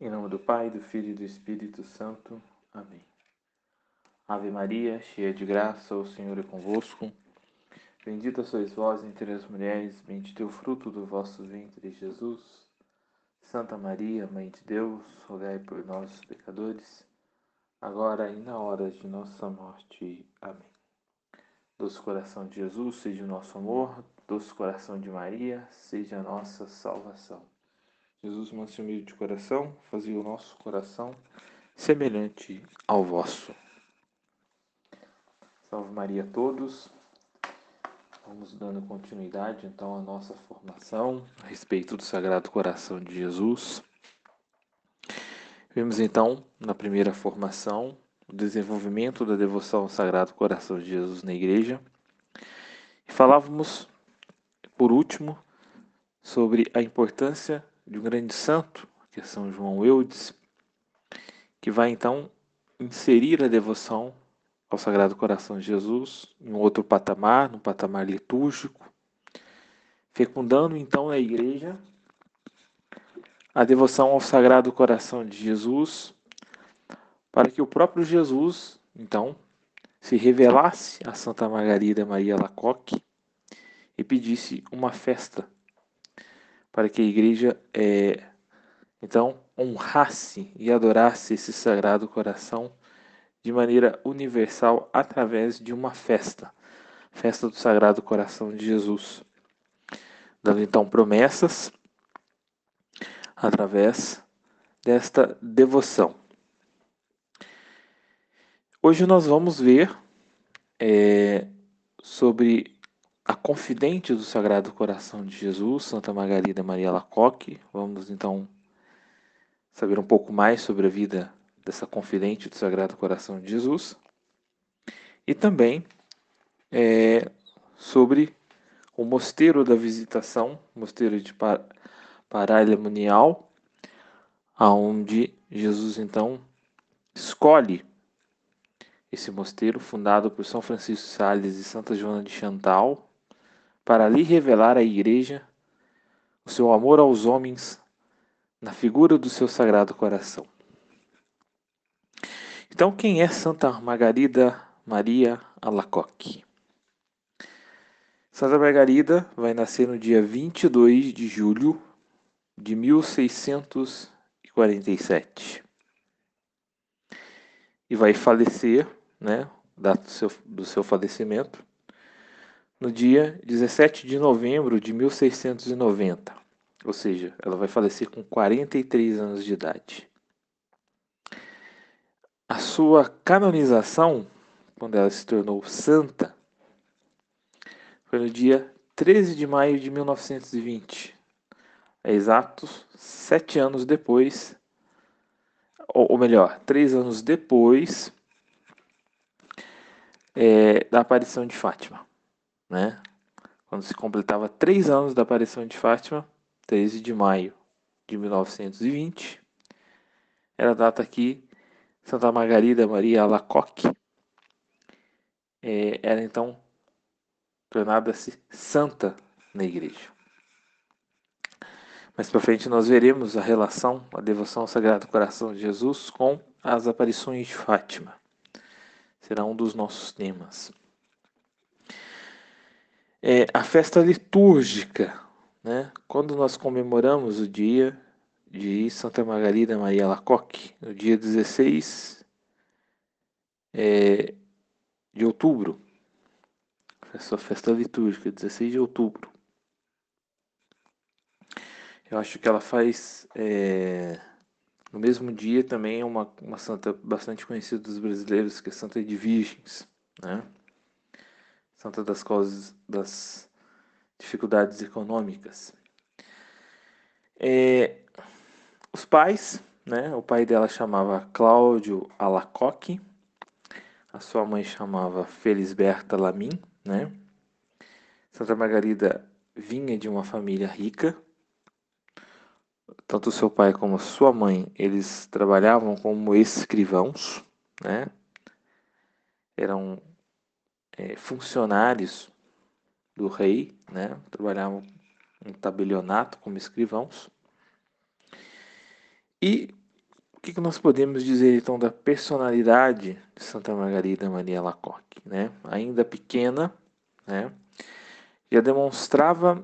Em nome do Pai, do Filho e do Espírito Santo. Amém. Ave Maria, cheia de graça, o Senhor é convosco. Bendita sois vós entre as mulheres, bendito é o fruto do vosso ventre, Jesus. Santa Maria, Mãe de Deus, rogai por nós, pecadores, agora e na hora de nossa morte. Amém. Doce coração de Jesus, seja o nosso amor, doce coração de Maria, seja a nossa salvação. Jesus, manso humilde de coração, fazia o nosso coração semelhante ao vosso. Salve Maria a todos. Vamos dando continuidade então à nossa formação a respeito do Sagrado Coração de Jesus. Vimos então na primeira formação o desenvolvimento da devoção ao Sagrado Coração de Jesus na igreja. E falávamos, por último, sobre a importância de um grande santo, que é São João Eudes, que vai então inserir a devoção ao Sagrado Coração de Jesus em outro patamar, num patamar litúrgico, fecundando então na igreja a devoção ao Sagrado Coração de Jesus, para que o próprio Jesus, então, se revelasse a Santa Margarida Maria Lacoque e pedisse uma festa para que a igreja é, então honrasse e adorasse esse sagrado coração de maneira universal através de uma festa, festa do Sagrado Coração de Jesus, dando então promessas através desta devoção. Hoje nós vamos ver é, sobre a confidente do Sagrado Coração de Jesus, Santa Margarida Maria Lacoque. Vamos então saber um pouco mais sobre a vida dessa confidente do Sagrado Coração de Jesus e também é, sobre o mosteiro da visitação, mosteiro de Paralha Munial, aonde Jesus então escolhe esse mosteiro fundado por São Francisco Sales e Santa Joana de Chantal, para ali revelar à Igreja o seu amor aos homens na figura do seu Sagrado Coração. Então, quem é Santa Margarida Maria Alacoque? Santa Margarida vai nascer no dia 22 de julho de 1647 e vai falecer, né, data do seu, do seu falecimento, no dia 17 de novembro de 1690, ou seja, ela vai falecer com 43 anos de idade. A sua canonização, quando ela se tornou santa, foi no dia 13 de maio de 1920, é exatos sete anos depois, ou, melhor, três anos depois é, da aparição de Fátima né? Quando se completava três anos da aparição de Fátima, 13 de maio de 1920, era a data que Santa Margarida Maria Alacoque é, era então tornada-se santa na igreja. Mais para frente nós veremos a relação, a devoção ao Sagrado Coração de Jesus com as aparições de Fátima. Será um dos nossos temas é, a festa litúrgica, né? quando nós comemoramos o dia de Santa Margarida Maria Lacoque, no dia 16 é, de outubro, essa festa litúrgica, 16 de outubro. Eu acho que ela faz é, no mesmo dia também uma, uma santa bastante conhecida dos brasileiros, que é Santa de Virgens, né? Santa das causas das dificuldades econômicas. É, os pais, né? O pai dela chamava Cláudio Alacoque, a sua mãe chamava Felisberta Lamin, né? Santa Margarida vinha de uma família rica. Tanto seu pai como sua mãe, eles trabalhavam como escrivãos, né? Eram é, funcionários do rei, né? trabalhavam em tabelionato como escrivãos. E que, que nós podemos dizer então da personalidade de Santa Margarida Maria Alacoque? Né? Ainda pequena, né? já demonstrava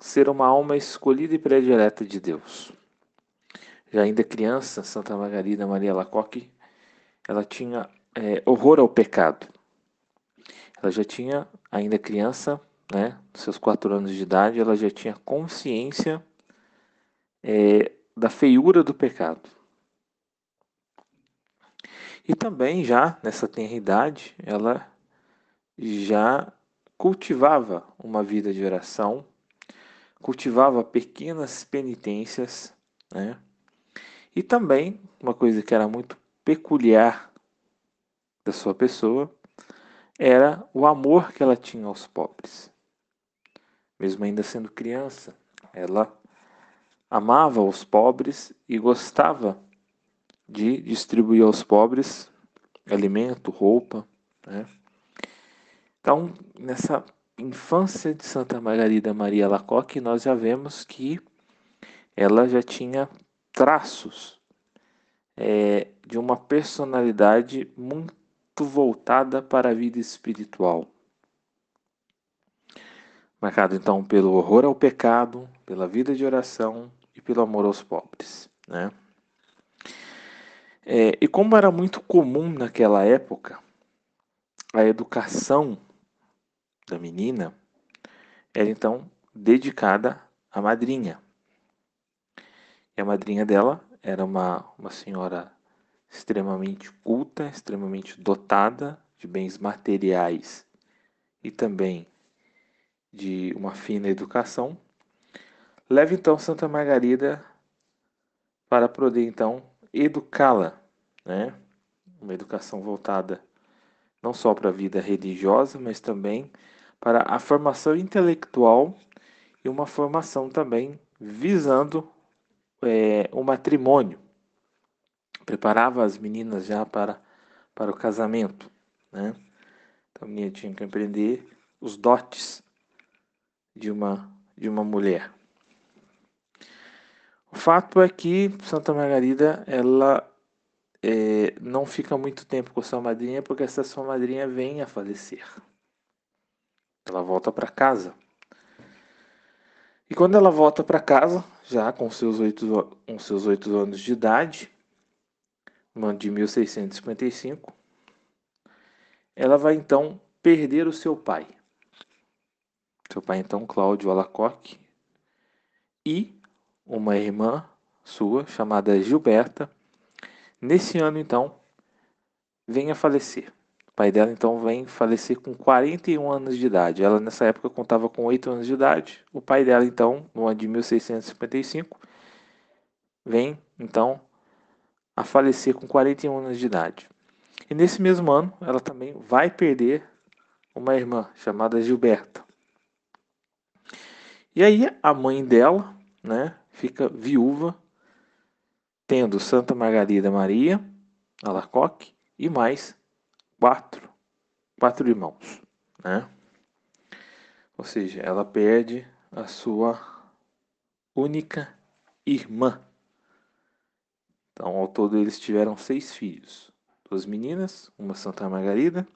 ser uma alma escolhida e predileta de Deus. Já ainda criança, Santa Margarida Maria Alacoque, ela tinha é, horror ao pecado. Ela já tinha, ainda criança, né, seus quatro anos de idade, ela já tinha consciência é, da feiura do pecado. E também já nessa tenra idade, ela já cultivava uma vida de oração, cultivava pequenas penitências, né? E também uma coisa que era muito peculiar da sua pessoa era o amor que ela tinha aos pobres. Mesmo ainda sendo criança, ela amava os pobres e gostava de distribuir aos pobres alimento, roupa. Né? Então, nessa infância de Santa Margarida Maria Lacoque, nós já vemos que ela já tinha traços é, de uma personalidade muito voltada para a vida espiritual. Marcado então pelo horror ao pecado, pela vida de oração e pelo amor aos pobres. Né? É, e como era muito comum naquela época, a educação da menina era então dedicada à madrinha. E a madrinha dela era uma, uma senhora extremamente culta, extremamente dotada de bens materiais e também de uma fina educação. Leva então Santa Margarida para poder então educá-la, né? Uma educação voltada não só para a vida religiosa, mas também para a formação intelectual e uma formação também visando é, o matrimônio. Preparava as meninas já para, para o casamento, né? Então a menina tinha que aprender os dotes de uma, de uma mulher. O fato é que Santa Margarida ela é, não fica muito tempo com sua madrinha porque essa sua madrinha vem a falecer. Ela volta para casa. E quando ela volta para casa, já com seus oito, com seus oito anos de idade, no ano de 1655, ela vai então perder o seu pai. Seu pai, então, Cláudio Alacoque, e uma irmã sua, chamada Gilberta, nesse ano, então, vem a falecer. O pai dela, então, vem falecer com 41 anos de idade. Ela, nessa época, contava com 8 anos de idade. O pai dela, então, no ano de 1655, vem, então, a falecer com 41 anos de idade. E nesse mesmo ano, ela também vai perder uma irmã chamada Gilberta. E aí a mãe dela, né, fica viúva, tendo Santa Margarida Maria Alacoque e mais quatro, quatro irmãos, né? Ou seja, ela perde a sua única irmã. Então, ao todo, eles tiveram seis filhos: duas meninas, uma Santa Margarida,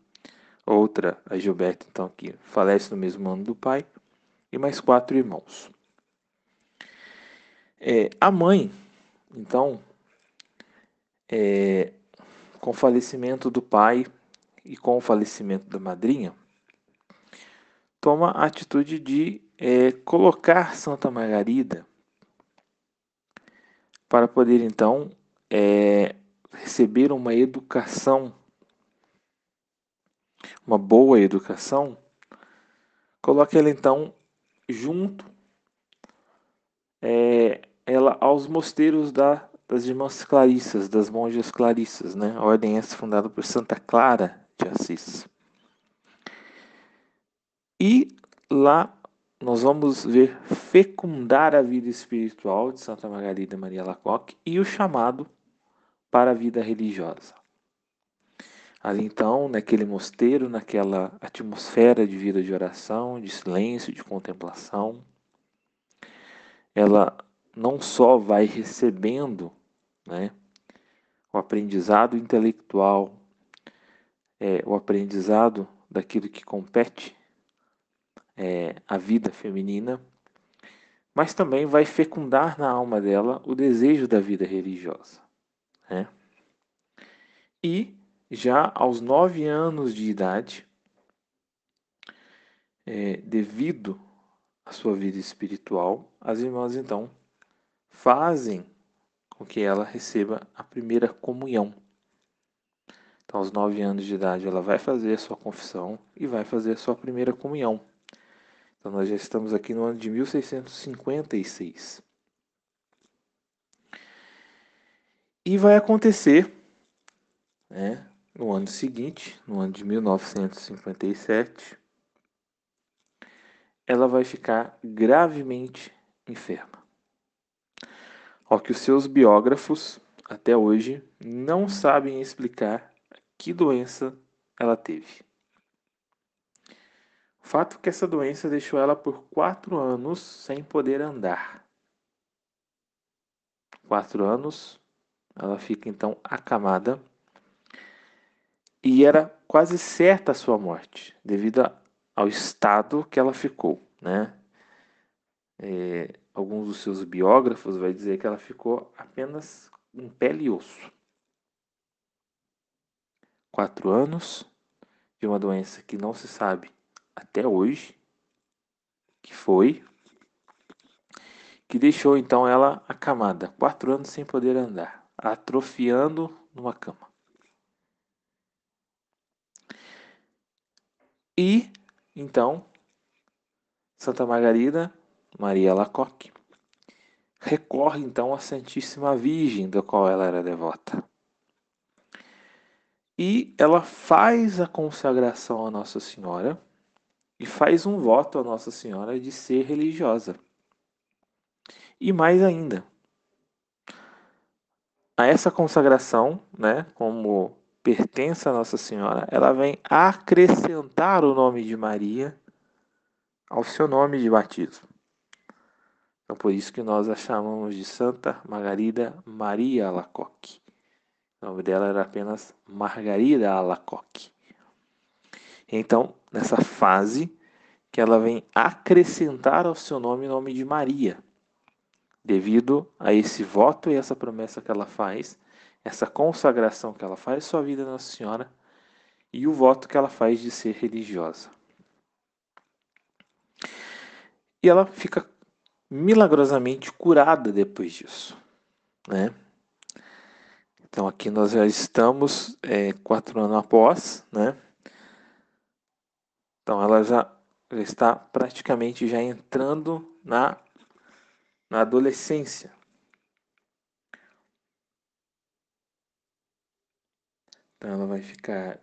outra a Gilberta, então, que falece no mesmo ano do pai, e mais quatro irmãos. É, a mãe, então, é, com o falecimento do pai e com o falecimento da madrinha, toma a atitude de é, colocar Santa Margarida para poder então é, receber uma educação, uma boa educação, coloca ela então junto é, ela aos mosteiros da, das irmãs clarissas, das monjas clarissas, né? A ordem essa fundada por Santa Clara de Assis. E lá nós vamos ver fecundar a vida espiritual de Santa Margarida Maria Lacoque e o chamado para a vida religiosa. Ali então, naquele mosteiro, naquela atmosfera de vida de oração, de silêncio, de contemplação, ela não só vai recebendo né, o aprendizado intelectual, é, o aprendizado daquilo que compete é, a vida feminina, mas também vai fecundar na alma dela o desejo da vida religiosa. Né? E já aos nove anos de idade, é, devido à sua vida espiritual, as irmãs então fazem com que ela receba a primeira comunhão. Então, aos nove anos de idade, ela vai fazer a sua confissão e vai fazer a sua primeira comunhão. Então, nós já estamos aqui no ano de 1656. E vai acontecer, né, no ano seguinte, no ano de 1957, ela vai ficar gravemente enferma. Ao que os seus biógrafos, até hoje, não sabem explicar que doença ela teve. O fato é que essa doença deixou ela por quatro anos sem poder andar. Quatro anos, ela fica então acamada e era quase certa a sua morte, devido ao estado que ela ficou, né? É, alguns dos seus biógrafos vai dizer que ela ficou apenas em pele e osso. Quatro anos de uma doença que não se sabe até hoje, que foi, que deixou então ela acamada, quatro anos sem poder andar, atrofiando numa cama. E então Santa Margarida Maria Lacoque recorre então à Santíssima Virgem, da qual ela era devota. E ela faz a consagração a Nossa Senhora e faz um voto a Nossa Senhora de ser religiosa. E mais ainda, a essa consagração, né, como pertence a Nossa Senhora, ela vem acrescentar o nome de Maria ao seu nome de batismo. Então, por isso que nós a chamamos de Santa Margarida Maria Alacoque. O nome dela era apenas Margarida Alacoque. Então, nessa fase que ela vem acrescentar ao seu nome o nome de Maria, devido a esse voto e essa promessa que ela faz, essa consagração que ela faz sua vida Nossa Senhora e o voto que ela faz de ser religiosa. E ela fica milagrosamente curada depois disso, né? Então aqui nós já estamos é, quatro anos após, né? Então ela já, já está praticamente já entrando na, na adolescência. Então ela vai ficar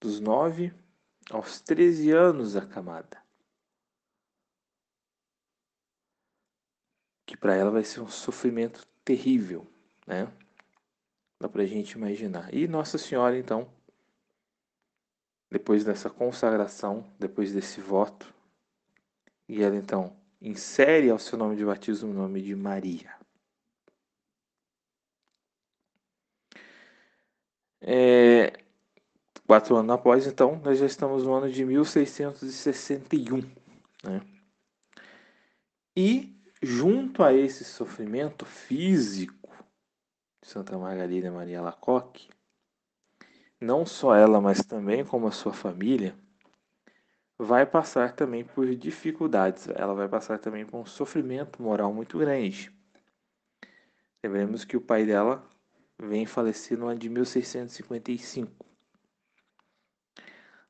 dos 9 aos 13 anos acamada. Que para ela vai ser um sofrimento terrível, né? Dá para a gente imaginar. E Nossa Senhora, então, depois dessa consagração, depois desse voto, e ela então insere ao seu nome de batismo o nome de Maria. É, quatro anos após, então, nós já estamos no ano de 1661. Né? E, junto a esse sofrimento físico de Santa Margarida Maria Lacoque, não só ela, mas também como a sua família, vai passar também por dificuldades, ela vai passar também por um sofrimento moral muito grande. Lembremos que o pai dela vem falecer no ano de 1655.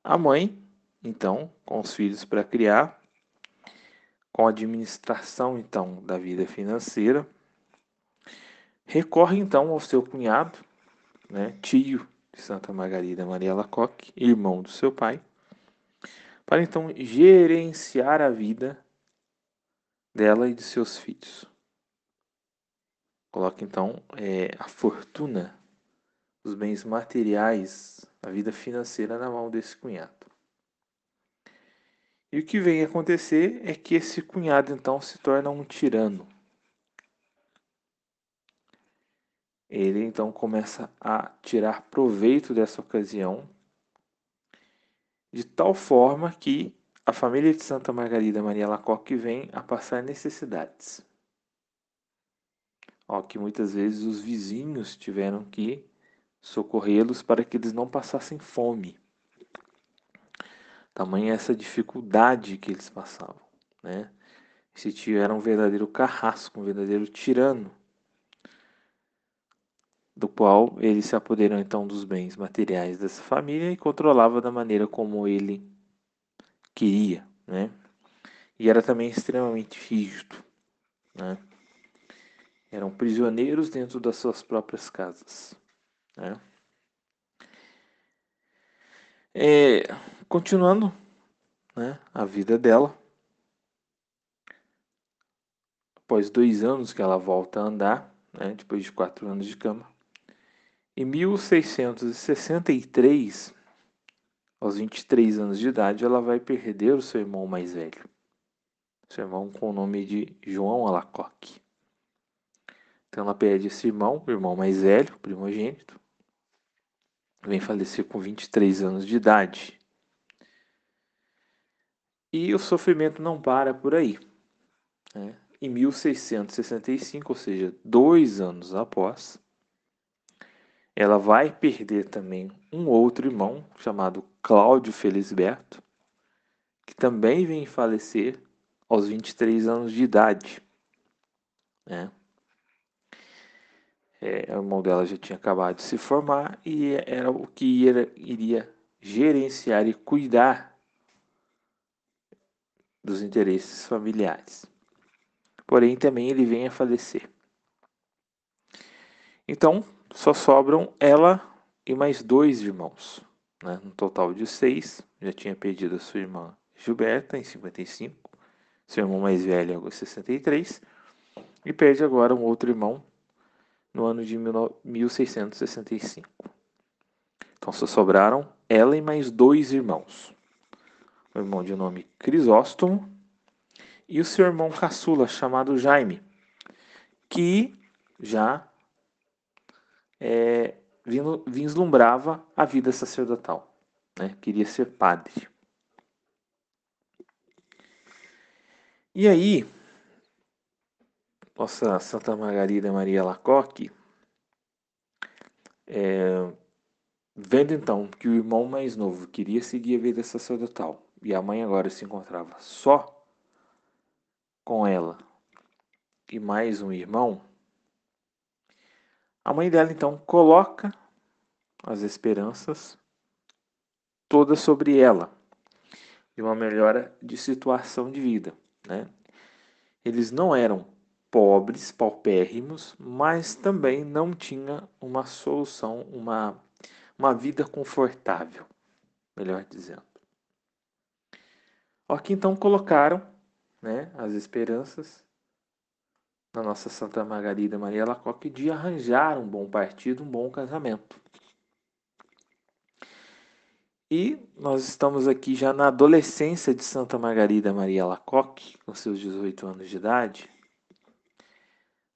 A mãe, então, com os filhos para criar, com a administração então da vida financeira, recorre então ao seu cunhado, né, tio de Santa Margarida Maria Lacoque, irmão do seu pai, para então gerenciar a vida dela e de seus filhos. Coloca então é, a fortuna, os bens materiais, a vida financeira na mão desse cunhado. E o que vem acontecer é que esse cunhado então se torna um tirano. ele então começa a tirar proveito dessa ocasião, de tal forma que a família de Santa Margarida Maria Lacoque vem a passar necessidades. Ó, que muitas vezes os vizinhos tiveram que socorrê-los para que eles não passassem fome. Tamanha essa dificuldade que eles passavam, né? Esse tio era um verdadeiro carrasco, um verdadeiro tirano, do qual ele se apoderou então dos bens materiais dessa família e controlava da maneira como ele queria, né? E era também extremamente rígido, né? Eram prisioneiros dentro das suas próprias casas, né? É, continuando, né, a vida dela, após dois anos que ela volta a andar, né, depois de quatro anos de cama, em 1663, aos 23 anos de idade, ela vai perder o seu irmão mais velho. Seu irmão com o nome de João Alacoque. Então ela perde esse irmão, o irmão mais velho, primogênito. Vem falecer com 23 anos de idade. E o sofrimento não para por aí. Né? Em 1665, ou seja, dois anos após, ela vai perder também um outro irmão chamado Cláudio Felisberto, que também vem falecer aos 23 anos de idade. Né? É, o irmão dela já tinha acabado de se formar e era o que ia, iria gerenciar e cuidar dos interesses familiares. Porém, também ele vem a falecer. Então, só sobram ela e mais dois irmãos, né? no total de seis. Já tinha perdido a sua irmã Gilberta em 55, seu irmão mais velho em 63, e perde agora um outro irmão no ano de 1665. Então só sobraram ela e mais dois irmãos. O irmão de nome Crisóstomo e o seu irmão caçula chamado Jaime, que já é, vislumbrava a vida sacerdotal, né? queria ser padre. E aí, nossa Santa Margarida Maria Lacoque, é, vendo então que o irmão mais novo queria seguir a vida sacerdotal e a mãe agora se encontrava só com ela e mais um irmão, a mãe dela então coloca as esperanças todas sobre ela de uma melhora de situação de vida, né? Eles não eram pobres, paupérrimos, mas também não tinha uma solução, uma, uma vida confortável, melhor dizendo. Aqui então colocaram né, as esperanças na nossa Santa Margarida Maria Lacoque de arranjar um bom partido, um bom casamento. E nós estamos aqui já na adolescência de Santa Margarida Maria Lacoque, com seus 18 anos de idade.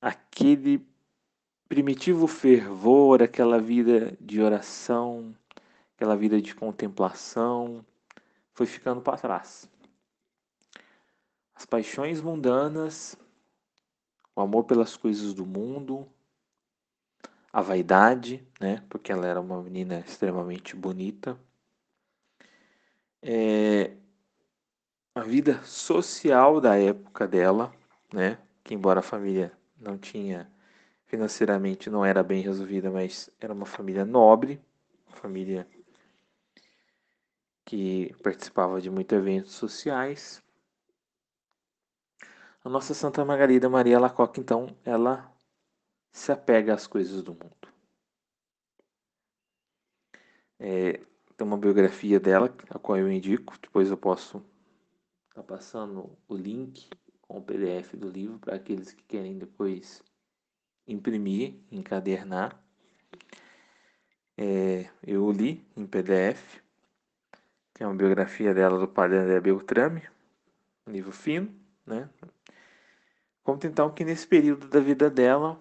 Aquele primitivo fervor, aquela vida de oração, aquela vida de contemplação, foi ficando para trás. As paixões mundanas o amor pelas coisas do mundo, a vaidade, né? Porque ela era uma menina extremamente bonita. É, a vida social da época dela, né? Que embora a família não tinha financeiramente não era bem resolvida, mas era uma família nobre, família que participava de muitos eventos sociais. A nossa Santa Margarida Maria Lacoque, então, ela se apega às coisas do mundo. É, tem uma biografia dela, a qual eu indico, depois eu posso estar tá passando o link com o PDF do livro para aqueles que querem depois imprimir, encadernar. É, eu li em PDF, tem uma biografia dela do padre André Beltrame, um livro fino, né? Conta então que nesse período da vida dela,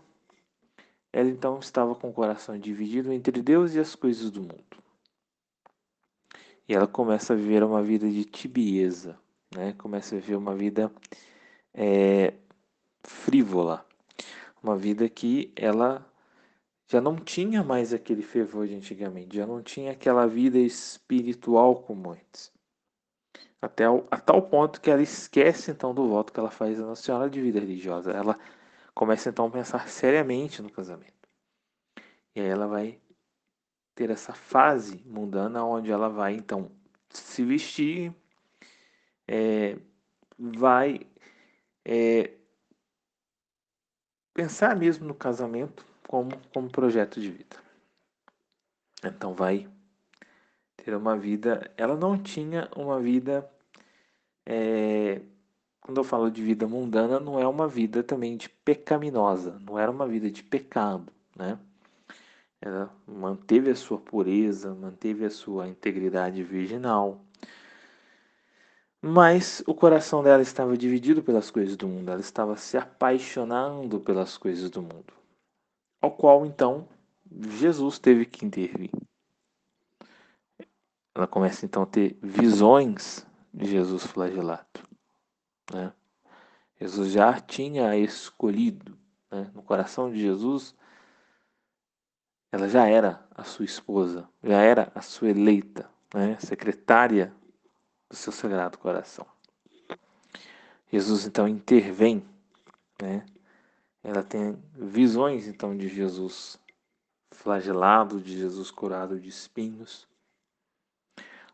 ela então estava com o coração dividido entre Deus e as coisas do mundo. E ela começa a viver uma vida de tibieza, né? começa a viver uma vida é, frívola, uma vida que ela já não tinha mais aquele fervor de antigamente, já não tinha aquela vida espiritual como antes. Até ao, a tal ponto que ela esquece então do voto que ela faz a Nossa Senhora de vida religiosa. Ela começa então a pensar seriamente no casamento. E aí ela vai ter essa fase mundana onde ela vai então se vestir, é, vai é, pensar mesmo no casamento como, como projeto de vida. Então vai ter uma vida. Ela não tinha uma vida. É, quando eu falo de vida mundana, não é uma vida também de pecaminosa, não era uma vida de pecado, né? Ela manteve a sua pureza, manteve a sua integridade virginal. Mas o coração dela estava dividido pelas coisas do mundo, ela estava se apaixonando pelas coisas do mundo. Ao qual então Jesus teve que intervir. Ela começa então a ter visões de Jesus flagelado. Né? Jesus já tinha escolhido né? no coração de Jesus ela já era a sua esposa, já era a sua eleita, né? secretária do seu sagrado coração. Jesus então intervém, né? Ela tem visões então de Jesus flagelado, de Jesus curado de espinhos,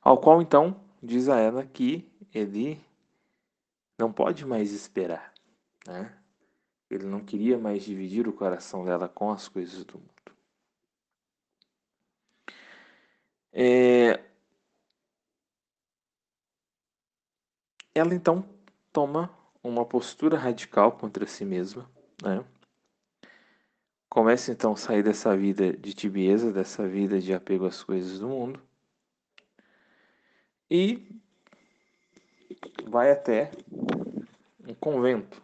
ao qual então diz a ela que ele não pode mais esperar, né? Ele não queria mais dividir o coração dela com as coisas do mundo. É... Ela então toma uma postura radical contra si mesma, né? Começa então a sair dessa vida de tibieza, dessa vida de apego às coisas do mundo. E vai até um convento.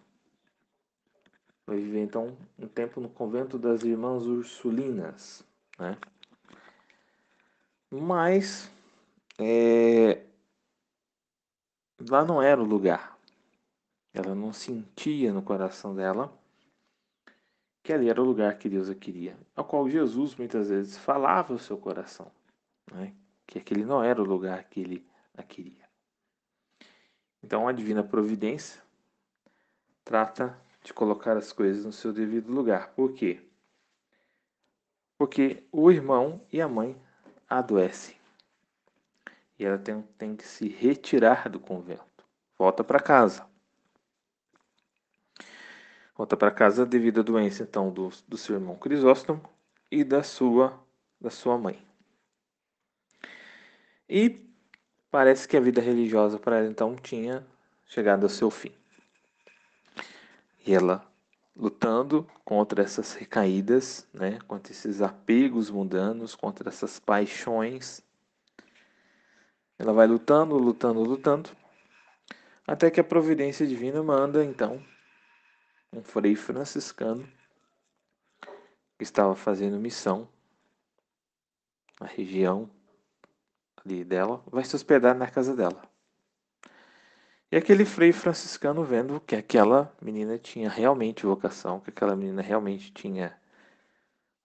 Vai viver então um tempo no convento das Irmãs Ursulinas, né? Mas é, lá não era o lugar. Ela não sentia no coração dela que ali era o lugar que Deus a queria, ao qual Jesus muitas vezes falava o seu coração, né? que aquele não era o lugar que ele queria. Então a divina providência trata de colocar as coisas no seu devido lugar. Por quê? Porque o irmão e a mãe adoece. E ela tem, tem que se retirar do convento. Volta para casa. Volta para casa devido à doença, então, do, do seu irmão Crisóstomo e da sua, da sua mãe. E parece que a vida religiosa para ela, então, tinha chegado ao seu fim. E ela lutando contra essas recaídas, né, contra esses apegos mundanos, contra essas paixões. Ela vai lutando, lutando, lutando, até que a providência divina manda então um frei franciscano que estava fazendo missão na região ali dela, vai se hospedar na casa dela. E aquele frei franciscano vendo que aquela menina tinha realmente vocação, que aquela menina realmente tinha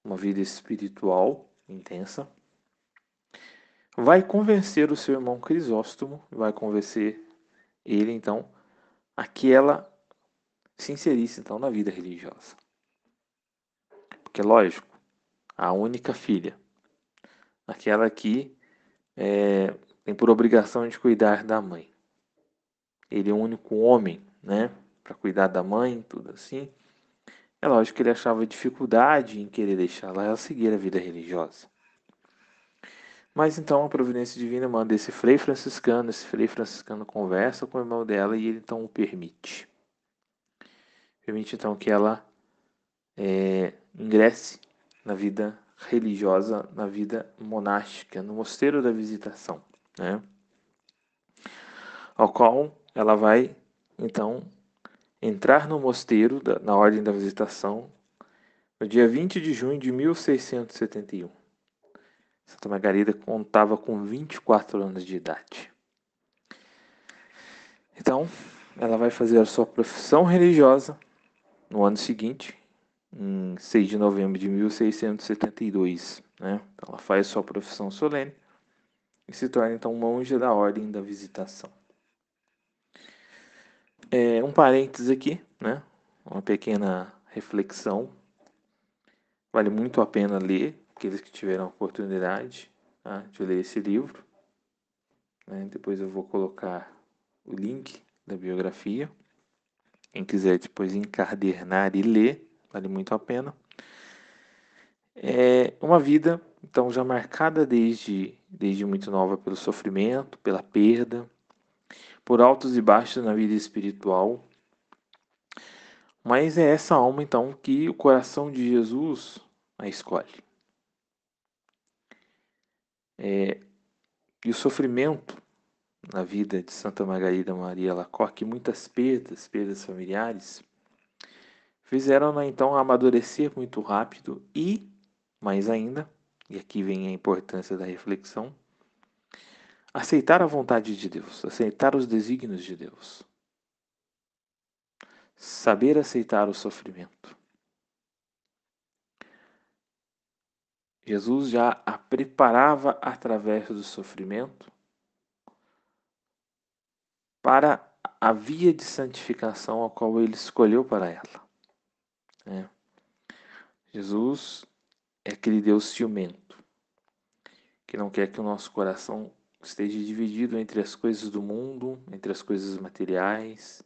uma vida espiritual intensa, vai convencer o seu irmão Crisóstomo, vai convencer ele então a que ela se inserisse então na vida religiosa. Porque lógico, a única filha, aquela que é, tem por obrigação de cuidar da mãe ele é o único homem, né, para cuidar da mãe, tudo assim. É lógico que ele achava dificuldade em querer deixá-la seguir a vida religiosa. Mas então a providência divina manda esse frei franciscano, esse frei franciscano conversa com o irmão dela e ele então o permite. Permite então que ela é, ingresse na vida religiosa, na vida monástica, no mosteiro da visitação, né? Ao qual ela vai então entrar no mosteiro da, na ordem da visitação no dia 20 de junho de 1671. Santa Margarida contava com 24 anos de idade. Então, ela vai fazer a sua profissão religiosa no ano seguinte, em 6 de novembro de 1672. Né? Então, ela faz sua profissão solene e se torna então monge da Ordem da Visitação. É, um parênteses aqui, né? uma pequena reflexão. Vale muito a pena ler, aqueles que tiveram a oportunidade tá? de ler esse livro. Né? Depois eu vou colocar o link da biografia. Quem quiser depois encadernar e ler, vale muito a pena. É uma vida, então, já marcada desde, desde muito nova pelo sofrimento, pela perda, por altos e baixos na vida espiritual. Mas é essa alma, então, que o coração de Jesus a escolhe. É, e o sofrimento na vida de Santa Margarida Maria Lacoque, muitas perdas, perdas familiares, fizeram-na então amadurecer muito rápido e, mais ainda, e aqui vem a importância da reflexão, aceitar a vontade de Deus, aceitar os desígnios de Deus. Saber aceitar o sofrimento. Jesus já a preparava através do sofrimento para a via de santificação a qual ele escolheu para ela. É. Jesus é aquele Deus ciumento, que não quer que o nosso coração esteja dividido entre as coisas do mundo, entre as coisas materiais,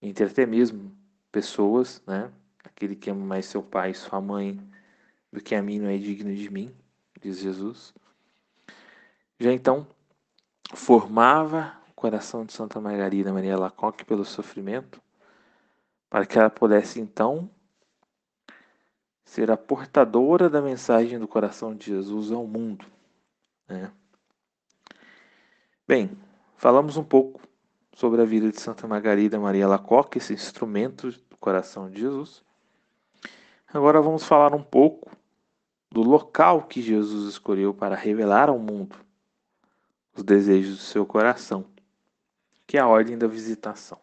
entre até mesmo pessoas, né? Aquele que ama mais seu pai sua mãe do que a mim não é digno de mim, diz Jesus. Já então formava coração de Santa Margarida Maria Lacoque pelo sofrimento, para que ela pudesse então ser a portadora da mensagem do coração de Jesus ao mundo. Né? Bem, falamos um pouco sobre a vida de Santa Margarida Maria Lacoque, esse instrumento do coração de Jesus. Agora vamos falar um pouco do local que Jesus escolheu para revelar ao mundo os desejos do seu coração que é a ordem da visitação.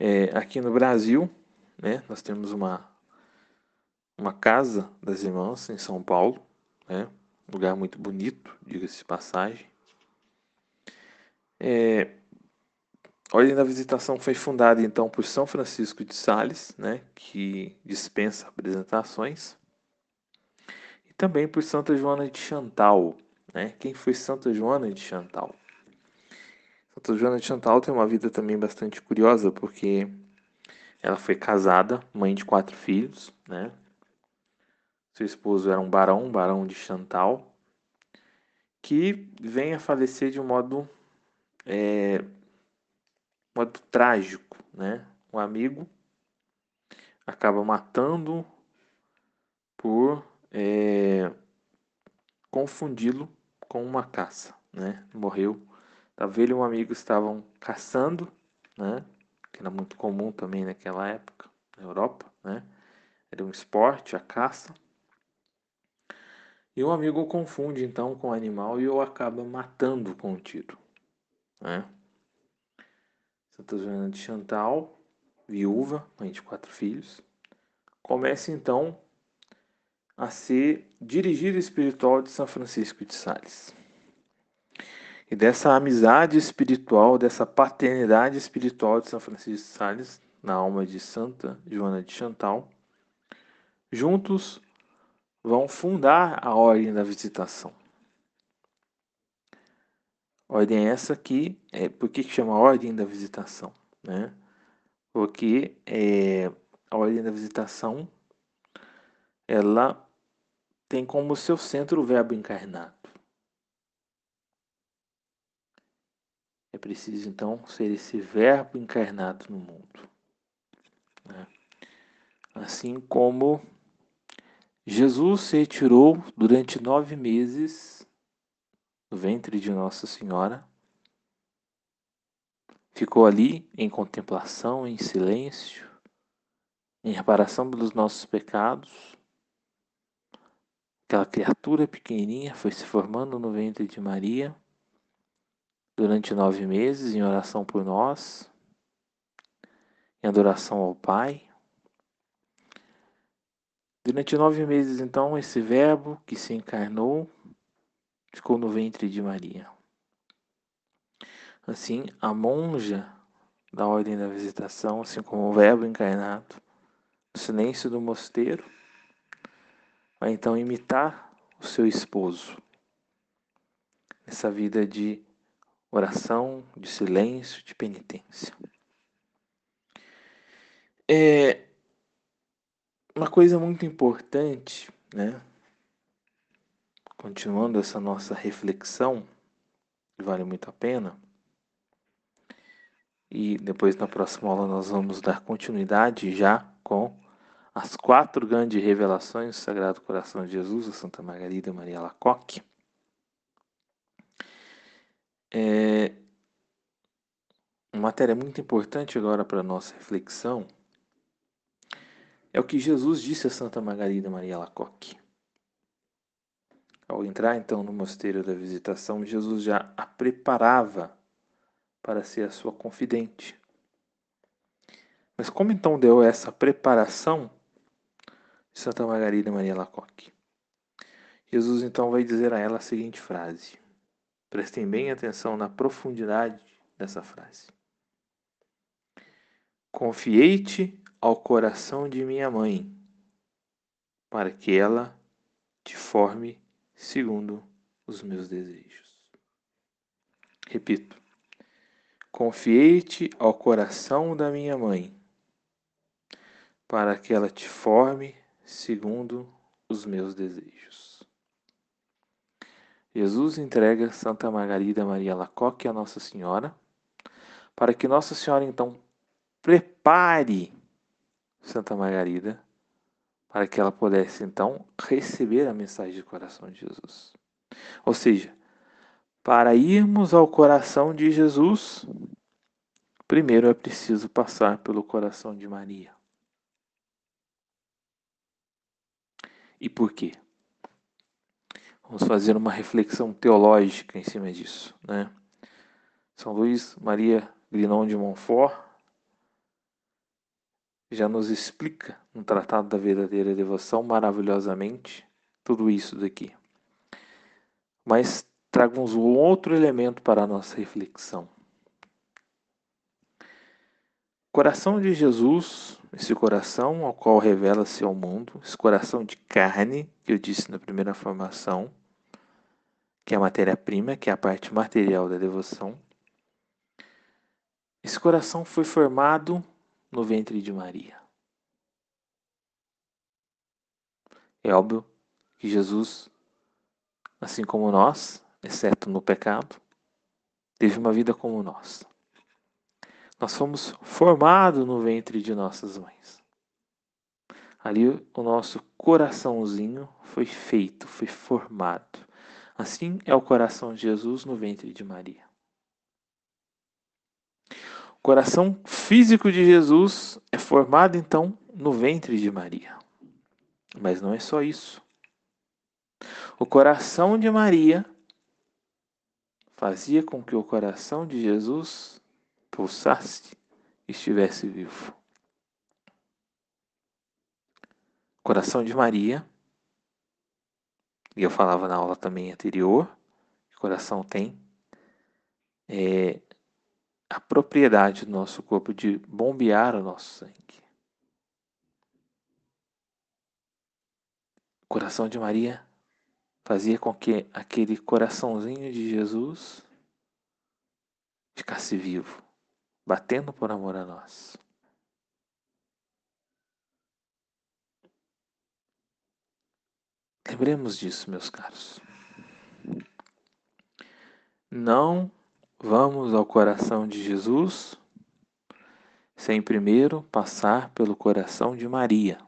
É, aqui no Brasil, né, nós temos uma, uma casa das irmãs em São Paulo, né, um lugar muito bonito, diga-se de passagem. É, a Ordem da Visitação foi fundada então por São Francisco de Sales, né, que dispensa apresentações, e também por Santa Joana de Chantal. Né? Quem foi Santa Joana de Chantal? Santa Joana de Chantal tem uma vida também bastante curiosa, porque ela foi casada, mãe de quatro filhos, né? Seu esposo era um barão, barão de Chantal, que vem a falecer de um modo, é, modo trágico, né? Um amigo acaba matando por é, confundi-lo com uma caça, né? Morreu Ele e um amigo estavam caçando, né? Que era muito comum também naquela época, na Europa, né? Era um esporte, a caça. E o amigo o confunde então com o animal e o acaba matando com um tiro, né? Santa Joana de Chantal, viúva, mãe de quatro filhos, começa então a ser dirigida espiritual de São Francisco de Sales e dessa amizade espiritual, dessa paternidade espiritual de São Francisco de Sales, na alma de Santa Joana de Chantal, juntos vão fundar a Ordem da Visitação. Ordem essa que, é, por que chama Ordem da Visitação? Né? Porque é, a Ordem da Visitação ela tem como seu centro o Verbo encarnado. É preciso então ser esse Verbo encarnado no mundo. Né? Assim como Jesus se retirou durante nove meses no ventre de Nossa Senhora, ficou ali em contemplação, em silêncio, em reparação pelos nossos pecados, aquela criatura pequenininha foi se formando no ventre de Maria durante nove meses em oração por nós, em adoração ao Pai. Durante nove meses, então, esse Verbo que se encarnou ficou no ventre de Maria. Assim, a monja da Ordem da Visitação, assim como o Verbo encarnado, no silêncio do mosteiro, vai então imitar o seu esposo nessa vida de oração, de silêncio, de penitência. É uma coisa muito importante, né? Continuando essa nossa reflexão, que vale muito a pena. E depois na próxima aula nós vamos dar continuidade já com as quatro grandes revelações do Sagrado Coração de Jesus, a Santa Margarida Maria Lacoque. É uma matéria muito importante agora para a nossa reflexão é o que Jesus disse a Santa Margarida Maria Lacoque. Ao entrar então no mosteiro da visitação, Jesus já a preparava para ser a sua confidente. Mas como então deu essa preparação de Santa Margarida Maria Lacoque? Jesus então vai dizer a ela a seguinte frase. Prestem bem atenção na profundidade dessa frase. Confiei-te ao coração de minha mãe, para que ela te forme segundo os meus desejos. Repito. Confiei-te ao coração da minha mãe, para que ela te forme segundo os meus desejos. Jesus entrega Santa Margarida Maria Lacoque a Nossa Senhora, para que Nossa Senhora então prepare Santa Margarida para que ela pudesse então receber a mensagem do coração de Jesus. Ou seja, para irmos ao coração de Jesus, primeiro é preciso passar pelo coração de Maria. E por quê? Vamos fazer uma reflexão teológica em cima disso. Né? São Luís Maria Grinon de Montfort já nos explica no Tratado da Verdadeira Devoção maravilhosamente tudo isso daqui. Mas tragamos um outro elemento para a nossa reflexão. Coração de Jesus, esse coração ao qual revela-se ao mundo, esse coração de carne, que eu disse na primeira formação, que é a matéria-prima, que é a parte material da devoção. Esse coração foi formado no ventre de Maria. É óbvio que Jesus, assim como nós, exceto no pecado, teve uma vida como nós. Nós fomos formados no ventre de nossas mães. Ali o nosso coraçãozinho foi feito, foi formado. Assim é o coração de Jesus no ventre de Maria. O coração físico de Jesus é formado então no ventre de Maria. Mas não é só isso. O coração de Maria fazia com que o coração de Jesus pulsasse e estivesse vivo. O coração de Maria e eu falava na aula também anterior, que o coração tem é, a propriedade do nosso corpo de bombear o nosso sangue. O coração de Maria fazia com que aquele coraçãozinho de Jesus ficasse vivo, batendo por amor a nós. Lembremos disso, meus caros. Não vamos ao coração de Jesus sem primeiro passar pelo coração de Maria.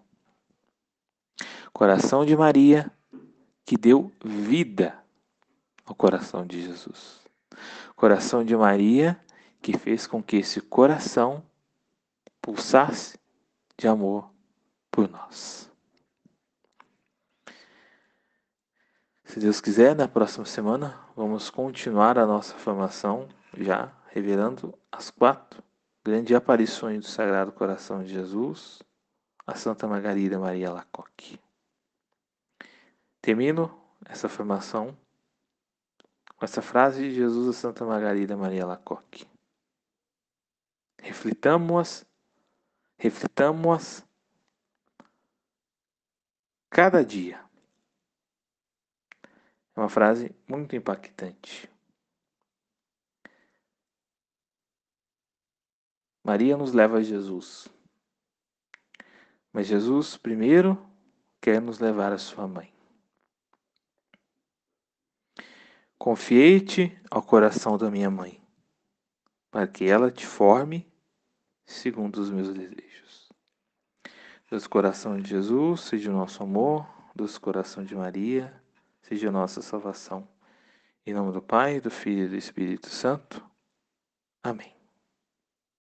Coração de Maria que deu vida ao coração de Jesus. Coração de Maria que fez com que esse coração pulsasse de amor por nós. Se Deus quiser, na próxima semana vamos continuar a nossa formação já revelando as quatro grandes aparições do Sagrado Coração de Jesus a Santa Margarida Maria Lacoque. Termino essa formação com essa frase de Jesus a Santa Margarida Maria Lacoque. Reflitamos, reflitamos cada dia. Uma frase muito impactante. Maria nos leva a Jesus. Mas Jesus, primeiro, quer nos levar a sua mãe. Confiei-te ao coração da minha mãe, para que ela te forme segundo os meus desejos. Deus coração de Jesus, seja o nosso amor, Deus coração de Maria, seja a nossa salvação. Em nome do Pai, do Filho e do Espírito Santo. Amém.